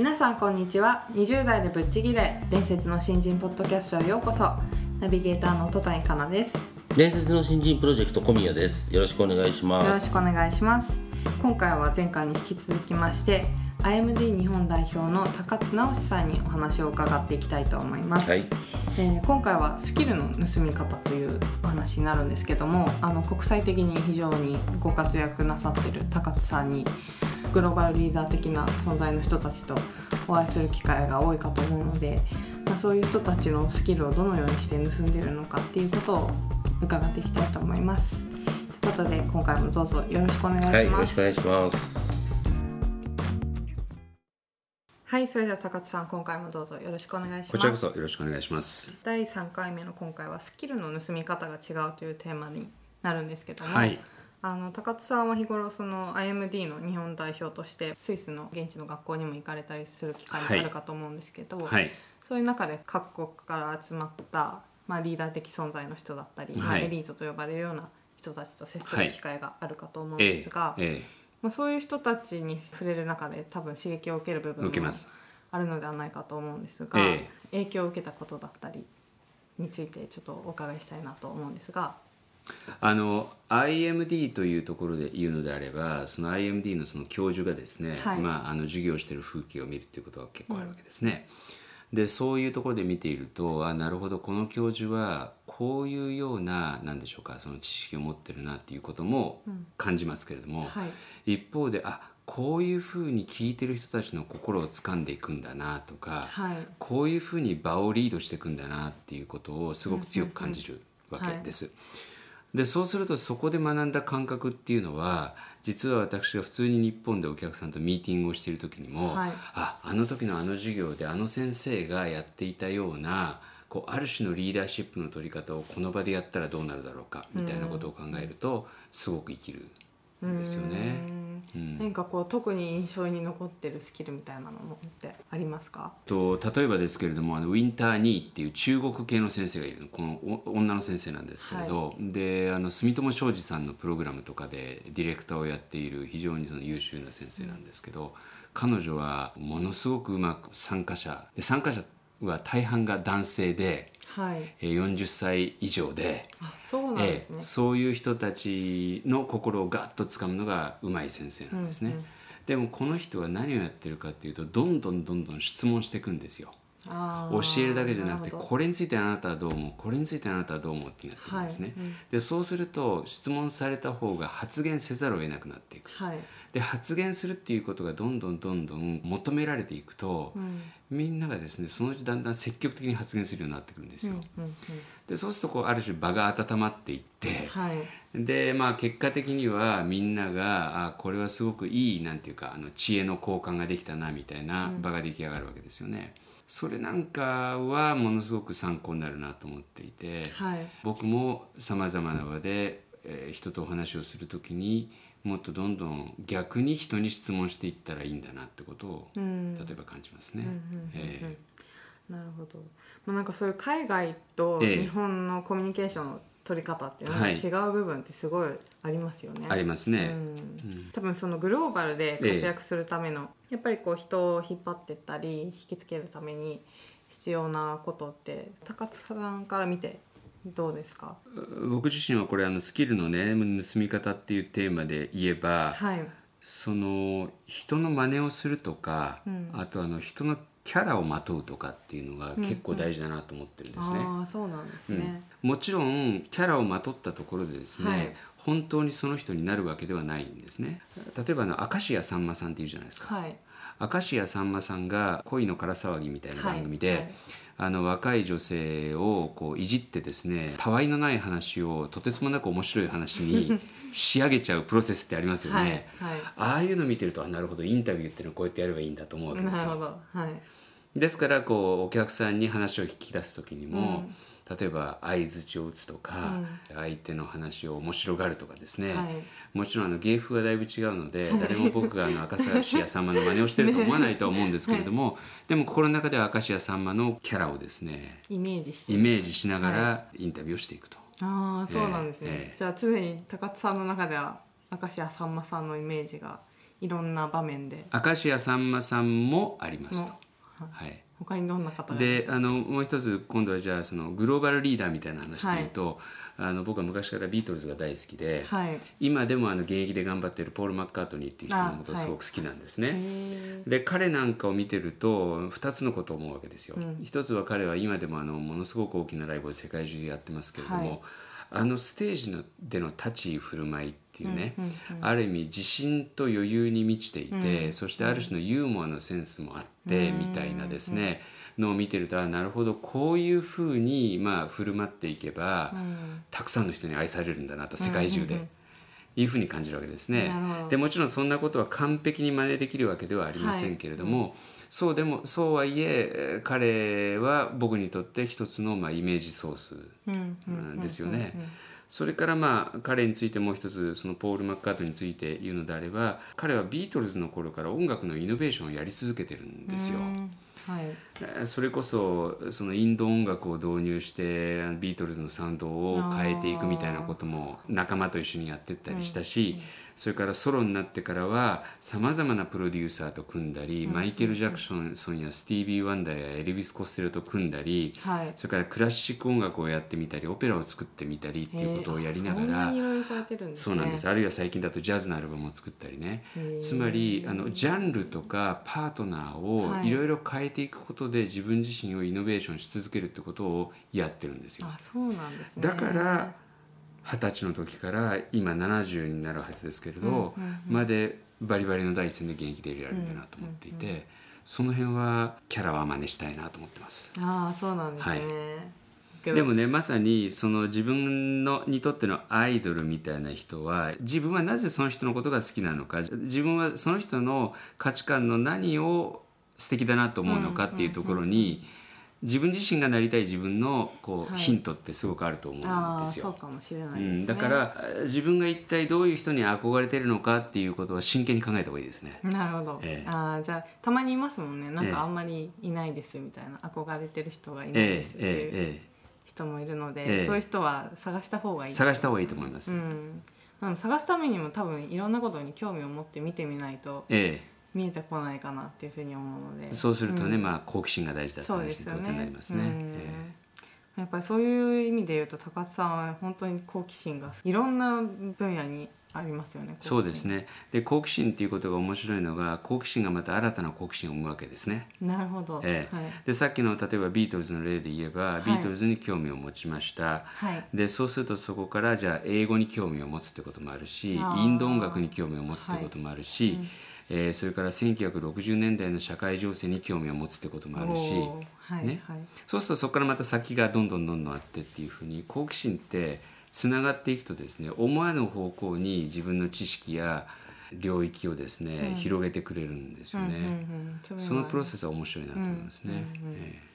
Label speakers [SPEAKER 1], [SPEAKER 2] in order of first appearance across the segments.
[SPEAKER 1] 皆さんこんにちは。20代でぶっちぎれ伝説の新人ポッドキャストへようこそ。ナビゲーターの戸谷香奈です。
[SPEAKER 2] 伝説の新人プロジェクト小宮です。よろしくお願いします。
[SPEAKER 1] よろしくお願いします。今回は前回に引き続きまして IMD 日本代表の高津直さんにお話を伺っていきたいと思います、
[SPEAKER 2] はい。
[SPEAKER 1] えー今回はスキルの盗み方というお話になるんですけどもあの国際的に非常にご活躍なさっている高津さんにグローバルリーダー的な存在の人たちとお会いする機会が多いかと思うので、まあ、そういう人たちのスキルをどのようにして盗んでいるのかっていうことを伺っていきたいと思います。ということで今回もどうぞよろしくお願いします。
[SPEAKER 2] はいよろしくお願いします
[SPEAKER 1] はい、それでは高津さん今回もどうぞよろしくお願いします。
[SPEAKER 3] こちらこそよろしくお願いします。
[SPEAKER 1] 第3回目の今回はスキルの盗み方が違うというテーマになるんですけども、
[SPEAKER 3] はい
[SPEAKER 1] あの高津さんは日頃その IMD の日本代表としてスイスの現地の学校にも行かれたりする機会もあるかと思うんですけど、
[SPEAKER 3] はい。
[SPEAKER 1] そういう中で各国から集まった、まあ、リーダー的存在の人だったり、エリートと呼ばれるような人たちと接する
[SPEAKER 3] はい
[SPEAKER 1] 機会があるかと思うん
[SPEAKER 3] ええ
[SPEAKER 1] ですが、
[SPEAKER 3] え
[SPEAKER 1] まあ、そういう人たちに触れる中で多分刺激を受ける部
[SPEAKER 3] え
[SPEAKER 1] 分も。あるのではないかと思うんですが、
[SPEAKER 3] え
[SPEAKER 1] 影響を受けたことだったりについてちょっとお伺いしたいなと思うんですが。
[SPEAKER 3] あの IMD というところで言うのであれば、その IMD のその教授がですね、
[SPEAKER 1] はい。
[SPEAKER 3] まああの授業をしている風景を見るということが結構あるわけですね。でそういうところで見ているとあなるほどこの教授はこういうような何でしょうかその知識を持ってるなっていうことも感じますけれども、
[SPEAKER 1] はい。
[SPEAKER 3] 一方であこういうふうに聞いてる人たちの心を掴んでいくんだなとか、
[SPEAKER 1] はい。
[SPEAKER 3] こういうふうに場をリードしていくんだなっていうことをすごく強く感じるわけです。でそうするとそこで学んだ感覚っていうのは実は私が普通に日本でお客さんとミーティングをしている時にも、
[SPEAKER 1] はい。
[SPEAKER 3] ああの時のあの授業であの先生がやっていたようなこうある種のリーダーシップの取り方をこの場でやったらどうなるだろうかみたいなことを考えるとすごく生きる。んですよね。うん。
[SPEAKER 1] 何かこう特に印象に残ってるスキルみたいなのってありますか？
[SPEAKER 3] と例えばですけれどもあのウィンター・ニーっていう中国系の先生がいるのこのお女の先生なんですけれど、であの住友商事さんのプログラムとかでディレクターをやっている非常にその優秀な先生なんですけど、彼女はものすごくうまく参加者で参加者は大半が男性で
[SPEAKER 1] はい。
[SPEAKER 3] えー40歳以上で。
[SPEAKER 1] あそうなんですね、
[SPEAKER 3] ええそういう人たちの心をガッと掴むのがうまい先生なんですね、
[SPEAKER 1] うんうん。
[SPEAKER 3] でもこの人は何をやってるかっていうとどんどんどんどん質問していくんですよ教えるだけじゃなくてこれについてあなたはどう思う？これについてあなたはどう思うってなってるんですね、
[SPEAKER 1] はい。うん。
[SPEAKER 3] でそうすると質問された方が発言せざるを得なくなっていく。
[SPEAKER 1] はい、
[SPEAKER 3] で発言するっていうことがどんどんどんどん求められていくと、
[SPEAKER 1] うん。
[SPEAKER 3] みんながですねそのうちだんだん積極的に発言するようになってくるんですよ、
[SPEAKER 1] うんうん
[SPEAKER 3] でそうするとこうある種場が温まっていって、
[SPEAKER 1] はい。
[SPEAKER 3] でまあ結果的にはみんながあこれはすごくいいなんていうかあの知恵の交換ができたなみたいな場が出来上がるわけですよね。それなんかはものすごく参考になるなと思っていて、
[SPEAKER 1] はい。
[SPEAKER 3] 僕もさまざまな場で、えー人とお話をする時にもっとどんどん逆に人に質問していったらいいんだなってことを
[SPEAKER 1] うん。
[SPEAKER 3] 例えば感じますね。
[SPEAKER 1] なるほど、まあ、なんかそういう海外と
[SPEAKER 3] ええ。
[SPEAKER 1] 日本のコミュニケーションの取り方っていうのが
[SPEAKER 3] はい。
[SPEAKER 1] 違う部分ってすごいありますよね。
[SPEAKER 3] ーありますね。
[SPEAKER 1] うん。多分そのグローバルで活躍するための、やっぱりこう人を引っ張ってったり引きつけるために必要なことって高津さんから見てどうですか？
[SPEAKER 3] 僕自身はこれあのスキルのね盗み方っていうテーマで言えば、
[SPEAKER 1] はい。
[SPEAKER 3] その人の真似をするとか、
[SPEAKER 1] うん。
[SPEAKER 3] あとあの人のキャラをまとうとかっていうのが結構大事だなと思ってるんですね。
[SPEAKER 1] ああそうなんですね、
[SPEAKER 3] もちろんキャラをまとったところでですね、
[SPEAKER 1] はい
[SPEAKER 3] 本当にその人になるわけではないんですね。例えばあの明石家さんまさんっていうじゃないですか、
[SPEAKER 1] はい。
[SPEAKER 3] 明石家さんまさんが「恋のから騒ぎ」みたいな番組で、
[SPEAKER 1] はい。はい
[SPEAKER 3] あの若い女性をこういじってですねたわいのない話をとてつもなく面白い話に 仕上げちゃうプロセスってありますよね。ああいうの見てるとあなるほどインタビューっていうのはこうやってやればいいんだと思うわけですよ。ですからこうお客さんに話を聞き出す時にも、例えば相づちを打つとか、相手の話を面白がるとかですね、
[SPEAKER 1] はい。
[SPEAKER 3] もちろんあの芸風がだいぶ違うので誰も僕があの明石家さんまの真似をしてると思わないとは思うんですけれども、でも心の中では明石家さんまのキャラをですね
[SPEAKER 1] イメージして。
[SPEAKER 3] イメージしながらインタビューをしていくと。
[SPEAKER 1] ああそうなんですね、
[SPEAKER 3] ええ
[SPEAKER 1] じゃあ常に高津さんの中では明石家さんまさんのイメージがいろんな場面で。
[SPEAKER 3] 明石家さんまさんもありますと。
[SPEAKER 1] も。
[SPEAKER 3] はい
[SPEAKER 1] 他にどんな方
[SPEAKER 3] であのもう一つ今度はじゃあそのグローバルリーダーみたいな話で言うと、あの僕は昔からビートルズが大好きで、
[SPEAKER 1] はい。
[SPEAKER 3] 今でもあの現役で頑張っているポール・マッカートニーっていう人のことすごく好きなんですね。
[SPEAKER 1] へ
[SPEAKER 3] で彼なんかを見てると2つのことを思うわけですよ。一つは彼は今でもあのものすごく大きなライブを世界中でやってますけれども、
[SPEAKER 1] はい。
[SPEAKER 3] あのステージのでの立ち居振る舞いっていうね、ある意味自信と余裕に満ちていて、そしてある種のユーモアのセンスもあって、みたいなですね、のを見てるとあなるほどこういうふうにまあ振る舞っていけば、たくさんの人に愛されるんだなと世界中で。いうふうに感じるわけですね。でもちろんそんなことは完璧に真似できるわけではありませんけれども、そうでもそうはいええー彼は僕にとって一つのまあイメージソースですよね。それからまあ彼についてもう一つそのポール・マッカートについて言うのであれば彼はビートルズの頃から音楽のイノベーションをやり続けてるんですよ。
[SPEAKER 1] うんはい
[SPEAKER 3] えーそれこそそのインド音楽を導入してビートルズのサウンドを変えていくみたいなことも仲間と一緒にやってったりしたし、それからソロになってからはさまざまなプロデューサーと組んだり、マイケル・ジャクソンやスティービー・ワンダーやエルビス・コステロと組んだり、
[SPEAKER 1] はい。
[SPEAKER 3] それからクラシック音楽をやってみたりオペラを作ってみたりっていうことをやりながらそうなんです。あるいは最近だとジャズのアルバムを作ったりね。つまりあのジャンルとかパートナーを
[SPEAKER 1] はい。
[SPEAKER 3] いろいろ変えていくことで自分自身をイノベーションし続けるってことをやってるんですよ。
[SPEAKER 1] あそうなんですね。
[SPEAKER 3] だから二十歳の時から今70になるはずですけれど、までバリバリの第一線で現役でいられるんだなと思っていて、その辺はキャラは真似したいなと思ってます。
[SPEAKER 1] ああそうなんですね、
[SPEAKER 3] はい。でもねまさにその自分のにとってのアイドルみたいな人は自分はなぜその人のことが好きなのか自分はその人の価値観の何を素敵だなと思うのかっていうところに自分自身がなりたい自分のこう、
[SPEAKER 1] はい。
[SPEAKER 3] ヒントってすごくあると思うんですよ。
[SPEAKER 1] そうかもしれな
[SPEAKER 3] う
[SPEAKER 1] い
[SPEAKER 3] だから自分が一体どういう人に憧れてるのかっていうことは真剣に考えた方がいいですね。
[SPEAKER 1] なるほど、
[SPEAKER 3] ええ。
[SPEAKER 1] ああじゃあたまにいますもんね。なん
[SPEAKER 3] ええ
[SPEAKER 1] かあんまりいないですみたいな。憧れてる人がいない
[SPEAKER 3] え
[SPEAKER 1] ですっていう
[SPEAKER 3] えええ
[SPEAKER 1] 人もいるので、
[SPEAKER 3] ええ。
[SPEAKER 1] そういう人は探した方がいい。
[SPEAKER 3] ええ探した方がいいと思います。
[SPEAKER 1] うん。でも探すためにも多分いろんなことに興味を持って見てみないと
[SPEAKER 3] え
[SPEAKER 1] 見えてこないかなっていうふうに思うので。
[SPEAKER 3] えそうするとね、まあ好奇心が大事だって話に当然なり
[SPEAKER 1] ね
[SPEAKER 3] ますね。
[SPEAKER 1] やっぱりそういう意味で言うと高津さんは本当に好奇心がいろんな分野にありますよね
[SPEAKER 3] えそうですね。で好奇心っていうことが面白いのが好奇心がまた新たな好奇心を生むわけですね。
[SPEAKER 1] なるほど、
[SPEAKER 3] ええ。
[SPEAKER 1] はい、
[SPEAKER 3] でさっきの例えばビートルズの例で言えば、
[SPEAKER 1] い。
[SPEAKER 3] ビートルズに興味を持ちました。
[SPEAKER 1] はい。
[SPEAKER 3] でそうするとそこからじゃあ英語に興味を持つってこともあるしインド音楽に興味を持つってこともあるし、えーそれから1960年代の社会情勢に興味を持つってこともあるし
[SPEAKER 1] はい、
[SPEAKER 3] ね。
[SPEAKER 1] はい。
[SPEAKER 3] そうするとそこからまた先がどんどんどんどんあってっていうふうに好奇心ってつながっていくとですね思わぬ方向に自分の知識や領域をですね、広げてくれるんですよね。
[SPEAKER 1] うんうんうん。そ
[SPEAKER 3] のプロ
[SPEAKER 1] は
[SPEAKER 3] セスは面白いなと思いますね。え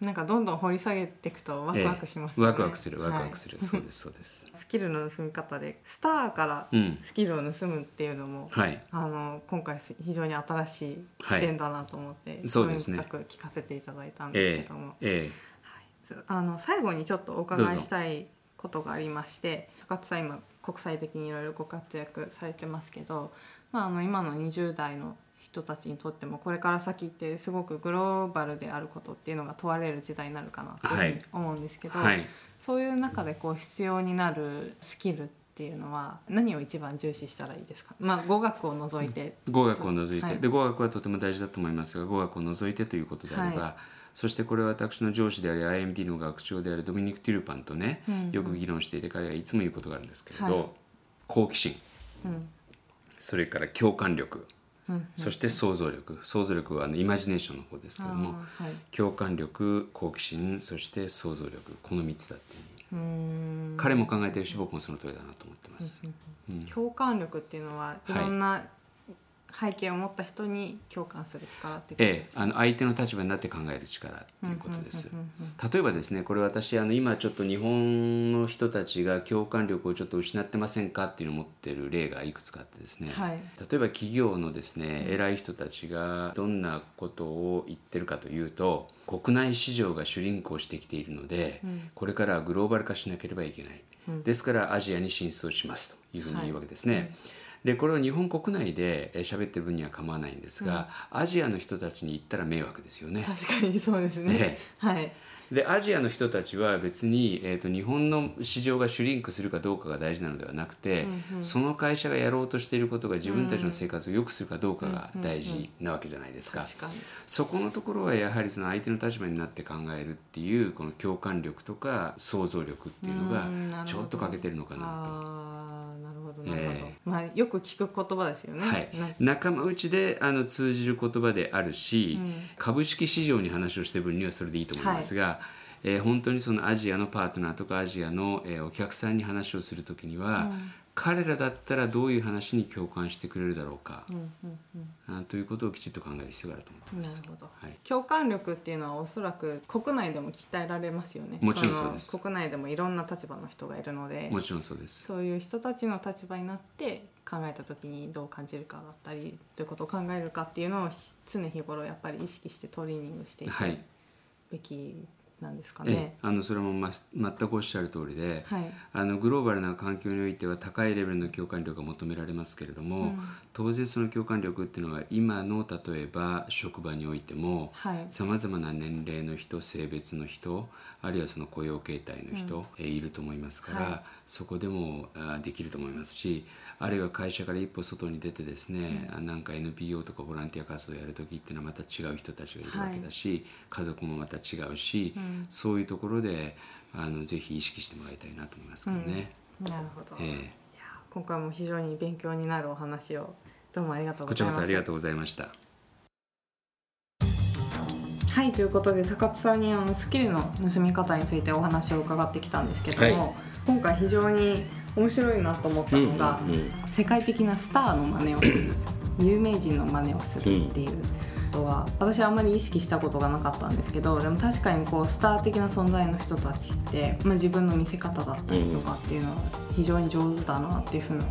[SPEAKER 1] なんかどんどん掘り下げていくとワ
[SPEAKER 3] え。
[SPEAKER 1] クワクします
[SPEAKER 3] ええ
[SPEAKER 1] よね、
[SPEAKER 3] ワクワクするワクワクする、そうですそうです。
[SPEAKER 1] スキルの盗み方でスターから
[SPEAKER 3] うん。
[SPEAKER 1] スキルを盗むっていうのも、
[SPEAKER 3] はい。
[SPEAKER 1] あの今回非常に新しい視点だなと思って、
[SPEAKER 3] そうですね。
[SPEAKER 1] 深く聞かせていただいたんです
[SPEAKER 3] え
[SPEAKER 1] けども、
[SPEAKER 3] ええ
[SPEAKER 1] はい、あの最後にちょっとお伺いしたいことがありまして高津さん今国際的にいろいろご活躍されてますけど、まあ、あの今の20代の人たちにとってもこれから先ってすごくグローバルであることっていうのが問われる時代になるかなというふうに思うんですけど、
[SPEAKER 3] えはい。
[SPEAKER 1] そういう中でこう必要になるスキルっていうのは何を一番重視したらいいですか、まあ、語学を除いて、
[SPEAKER 3] 語学を除いて、
[SPEAKER 1] はい。
[SPEAKER 3] で語学はとても大事だと思いますが語学を除いてということであれば、
[SPEAKER 1] は
[SPEAKER 3] そしてこれは私の上司であり IMD の学長であるドミニク・ティルパンとね、
[SPEAKER 1] うんうん。
[SPEAKER 3] よく議論していて彼がいつも言うことがあるんですけれど、
[SPEAKER 1] はい。
[SPEAKER 3] 好奇心。
[SPEAKER 1] うん。
[SPEAKER 3] それから共感力。
[SPEAKER 1] うん
[SPEAKER 3] そして想像力。想像力はあのイマジネーションの方ですけども
[SPEAKER 1] はい。
[SPEAKER 3] 共感力好奇心そして想像力。この3つだっていう。彼も考えてるし僕もその通りだなと思ってます。うん
[SPEAKER 1] 共感力っていうのはいろんな背景を持った人に共感する力ってこと
[SPEAKER 3] ええ、
[SPEAKER 1] ですか
[SPEAKER 3] あの相手の立場になって考える力ということです。
[SPEAKER 1] うんうんうんうん
[SPEAKER 3] 例えばですねこれ私あの今ちょっと日本の人たちが共感力をちょっと失ってませんかっていうのを持ってる例がいくつかあってですね、
[SPEAKER 1] はい。
[SPEAKER 3] 例えば企業のですね偉い人たちがどんなことを言ってるかというと国内市場がシュリンクをしてきているので、これからはグローバル化しなければいけない、ですからアジアに進出をしますというふうに言うわけですね。でこれは日本国内でえー喋ってる分には構わないんですが、アジアの人たちに言ったら迷惑ですよね。
[SPEAKER 1] 確かにそうですね、
[SPEAKER 3] え。
[SPEAKER 1] はい
[SPEAKER 3] でアジアの人たちは別に、えー、と日本の市場がシュリンクするかどうかが大事なのではなくて、その会社がやろうとしていることが自分たちの生活を良くするかどうかが大事なわけじゃないですか。
[SPEAKER 1] 確かに。
[SPEAKER 3] そこのところはやはりその相手の立場になって考えるっていうこの共感力とか想像力っていうのがちょっと欠けてるのかなと。
[SPEAKER 1] なるほどなるほど、
[SPEAKER 3] え
[SPEAKER 1] まあよく聞く言葉ですよね。
[SPEAKER 3] はい。
[SPEAKER 1] な、
[SPEAKER 3] 仲間内であの通じる言葉であるし、
[SPEAKER 1] うん。
[SPEAKER 3] 株式市場に話をしてる分にはそれでいいと思いますが、えー本当にそのアジアのパートナーとかアジアの、えーお客さんに話をする時には、彼らだったらどういう話に共感してくれるだろうか、
[SPEAKER 1] うんうんうん。
[SPEAKER 3] あということをきちっと考える必要があると思ってます。
[SPEAKER 1] なるほど、
[SPEAKER 3] はい。
[SPEAKER 1] 共感力っていうのはおそらく国内でも鍛えられますよね。
[SPEAKER 3] もちろんそうです。
[SPEAKER 1] の国内でもいろんな立場の人がいるので。
[SPEAKER 3] もちろんそうです。
[SPEAKER 1] そういう人たちの立場になって考えた時にどう感じるかだったりどういうことを考えるかっていうのを常日頃やっぱり意識してトレーニングしていく
[SPEAKER 3] はい。
[SPEAKER 1] べきなんですか
[SPEAKER 3] ええ
[SPEAKER 1] ね。
[SPEAKER 3] あのそれも、ま、全くおっしゃる通りで、
[SPEAKER 1] はい。
[SPEAKER 3] あのグローバルな環境においては高いレベルの共感力が求められますけれども、
[SPEAKER 1] うん。
[SPEAKER 3] 当然その共感力っていうのは今の例えば職場においても
[SPEAKER 1] はい。
[SPEAKER 3] さまざまな年齢の人性別の人あるいはその雇用形態の人、えーいると思いますから、
[SPEAKER 1] はい。
[SPEAKER 3] そこでもあできると思いますしあるいは会社から一歩外に出てですね、あなんか NPO とかボランティア活動をやる時っていうのはまた違う人たちがいるわけだし、家族もまた違うし、
[SPEAKER 1] うん
[SPEAKER 3] そういうところであのぜひ意識してもらいたいなと思いますけどね。
[SPEAKER 1] なるほど、
[SPEAKER 3] ええ
[SPEAKER 1] いや今回も非常に勉強になるお話をどうもありがとうございます。
[SPEAKER 3] そありがとうございました。
[SPEAKER 1] はいということで高津さんにあのスキルの盗み方についてお話を伺ってきたんですけども、
[SPEAKER 2] はい
[SPEAKER 1] 今回非常に面白いなと思ったのが、
[SPEAKER 2] うんうん
[SPEAKER 1] 世界的なスターの真似をする 有名人の真似をするっていうことは、私はあんまり意識したことがなかったんですけどでも確かにこうスター的な存在の人たちって、まあ、自分の見せ方だったりとかっていうのは非常に上手だなっていうふうに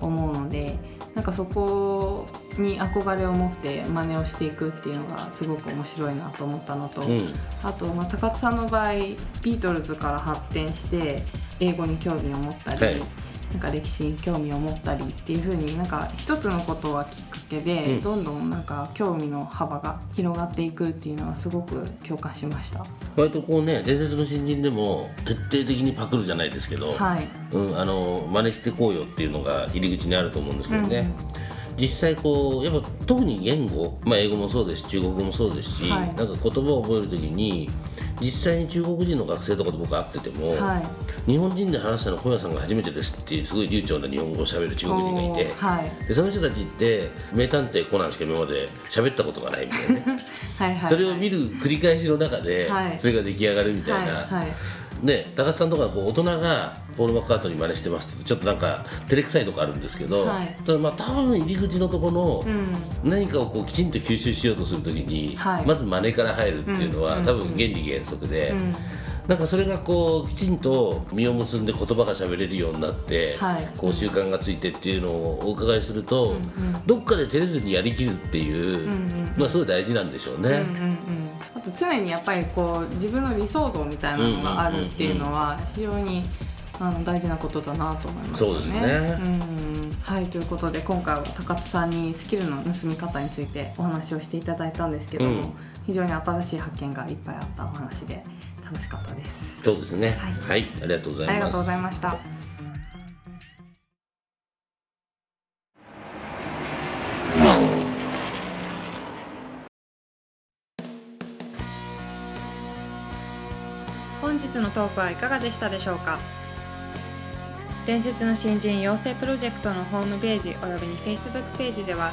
[SPEAKER 1] 思うのでなんかそこに憧れを持って真似をしていくっていうのがすごく面白いなと思ったのと、
[SPEAKER 2] うん。
[SPEAKER 1] あと、まあ、高津さんの場合ビートルズから発展して英語に興味を持ったり、
[SPEAKER 2] はい
[SPEAKER 1] なんか歴史に興味を持ったりっていう風になんか一つのことはきっかけで、
[SPEAKER 2] うん。
[SPEAKER 1] どんどんなんか興味の幅が広がっていくっていうのはすごく共感しました。
[SPEAKER 2] 割とこうね伝説の新人でも徹底的にパクるじゃないですけど、
[SPEAKER 1] はい、
[SPEAKER 2] うん、あの真似してこうよっていうのが入り口にあると思うんですけどね、実際こうやっぱ特に言語、まあ、英語もそうですし中国語もそうですし、
[SPEAKER 1] はい。
[SPEAKER 2] なんか言葉を覚える時に実際に中国人の学生とかと僕会ってても、
[SPEAKER 1] はい
[SPEAKER 2] 日本人で話したの小屋さんが初めてですっていうすごい流暢な日本語を喋る中国人がいて。
[SPEAKER 1] はい。
[SPEAKER 2] でその人たちって名探偵コナンしか今まで喋ったことがないみたいなね。
[SPEAKER 1] はいはい
[SPEAKER 2] それを見る繰り返しの中で
[SPEAKER 1] はい。
[SPEAKER 2] それが出来上がるみたいな、ね、高須さんとかこう大人がポール・マッカートニー真似してますってちょっとなんか照れくさいとこあるんですけど、
[SPEAKER 1] はい。
[SPEAKER 2] ただまあ多分入り口のところの
[SPEAKER 1] うん。
[SPEAKER 2] 何かをこうきちんと吸収しようとするときに、
[SPEAKER 1] はい。
[SPEAKER 2] まず真似から入るっていうのは、
[SPEAKER 1] うん。
[SPEAKER 2] 多分原理原則で、
[SPEAKER 1] うん
[SPEAKER 2] なんかそれがこうきちんと実を結んで言葉が喋れるようになって、
[SPEAKER 1] はい。
[SPEAKER 2] こう習慣がついてっていうのをお伺いすると、どっかで照れずにやりきるっていう、
[SPEAKER 1] ん
[SPEAKER 2] まあすごい大事なんでしょうね。
[SPEAKER 1] うんうんうん、あと常にやっぱりこう自分の理想像みたいなのがあるっていうのは非常にあの大事なことだなと思いますよね。
[SPEAKER 2] そうですね。
[SPEAKER 1] うん。はいということで今回は高津さんにスキルの盗み方についてお話をしていただいたんですけども、
[SPEAKER 2] うん。
[SPEAKER 1] 非常に新しい発見がいっぱいあったお話で楽しかったです。
[SPEAKER 2] そうですね。
[SPEAKER 1] は
[SPEAKER 2] はい、ありがとうございます。
[SPEAKER 1] ありがとうございました。本日のトークはいかがでしたでしょうか？伝説の新人養成プロジェクトのホームページおよびに Facebook ページでは